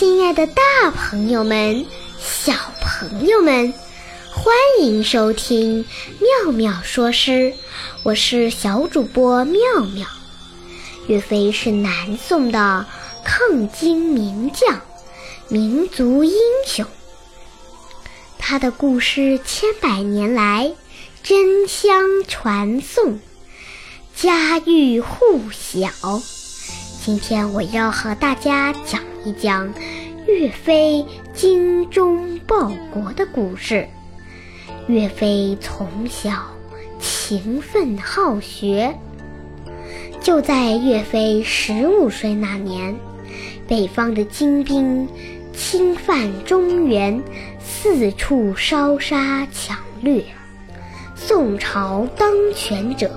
亲爱的，大朋友们、小朋友们，欢迎收听妙妙说诗。我是小主播妙妙。岳飞是南宋的抗金名将、民族英雄，他的故事千百年来争相传颂，家喻户晓。今天我要和大家讲一讲岳飞精忠报国的故事。岳飞从小勤奋好学，就在岳飞十五岁那年，北方的金兵侵犯中原，四处烧杀抢掠，宋朝当权者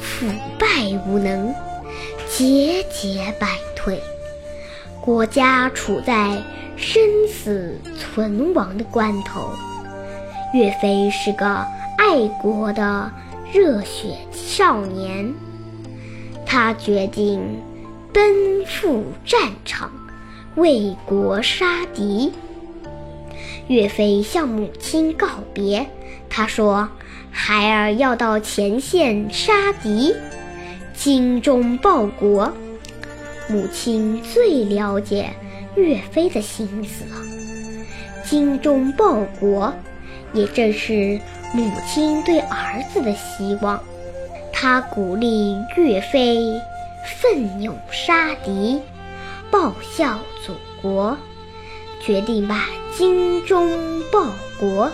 腐败无能。节节败退，国家处在生死存亡的关头。岳飞是个爱国的热血少年，他决定奔赴战场，为国杀敌。岳飞向母亲告别，他说：“孩儿要到前线杀敌。”精忠报国，母亲最了解岳飞的心思了。精忠报国，也正是母亲对儿子的希望。他鼓励岳飞奋勇杀敌，报效祖国，决定把“精忠报国”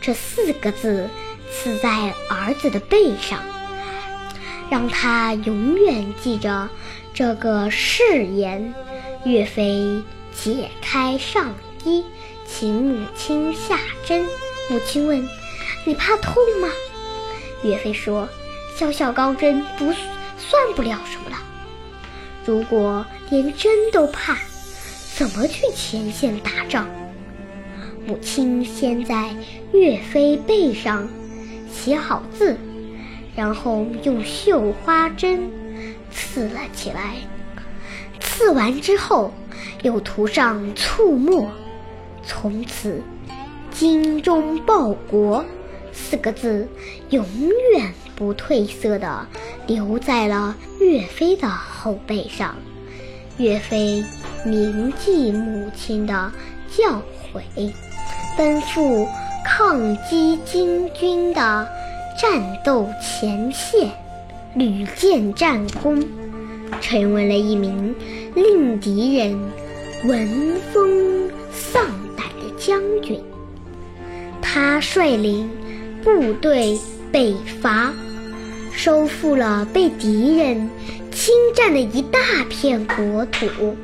这四个字刺在儿子的背上。让他永远记着这个誓言。岳飞解开上衣，请母亲下针。母亲问：“你怕痛吗？”岳飞说：“小小钢针不算不了什么了。如果连针都怕，怎么去前线打仗？”母亲先在岳飞背上写好字。然后用绣花针刺了起来，刺完之后又涂上醋墨，从此“精忠报国”四个字永远不褪色的留在了岳飞的后背上。岳飞铭记母亲的教诲，奔赴抗击金军的。战斗前线，屡建战功，成为了一名令敌人闻风丧胆的将军。他率领部队北伐，收复了被敌人侵占的一大片国土。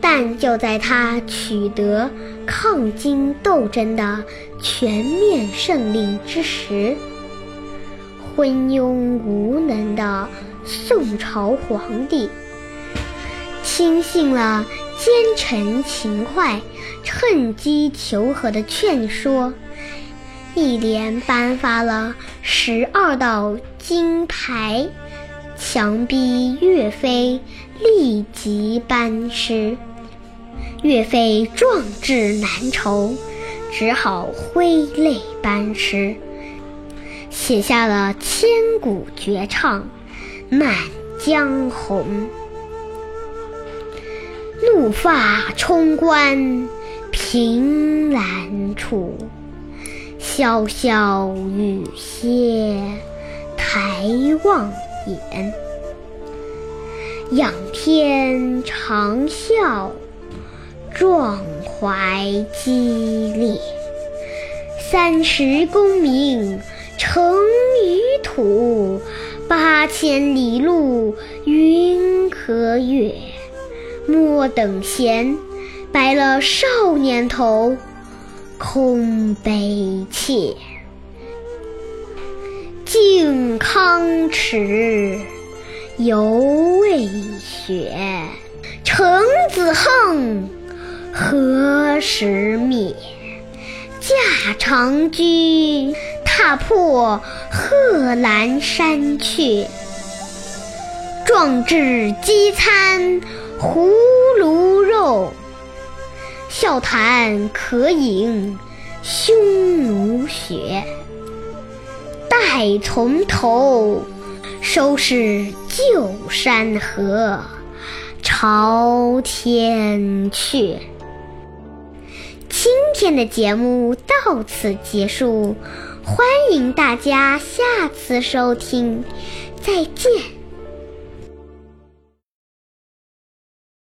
但就在他取得抗金斗争的全面胜利之时，昏庸无能的宋朝皇帝，轻信了奸臣秦桧趁机求和的劝说，一连颁发了十二道金牌，强逼岳飞立即班师。岳飞壮志难酬，只好挥泪班师。写下了千古绝唱《满江红》。怒发冲冠凭栏处，潇潇雨歇抬望眼。仰天长啸，壮怀激烈。三十功名。成于土，八千里路云和月。莫等闲，白了少年头，空悲切。靖康耻，犹未雪。程子恨，何时灭？驾长车。踏破贺兰山去，壮志饥餐胡虏肉，笑谈渴饮匈奴血。待从头收拾旧山河，朝天阙。今天的节目到此结束，欢迎大家下次收听，再见。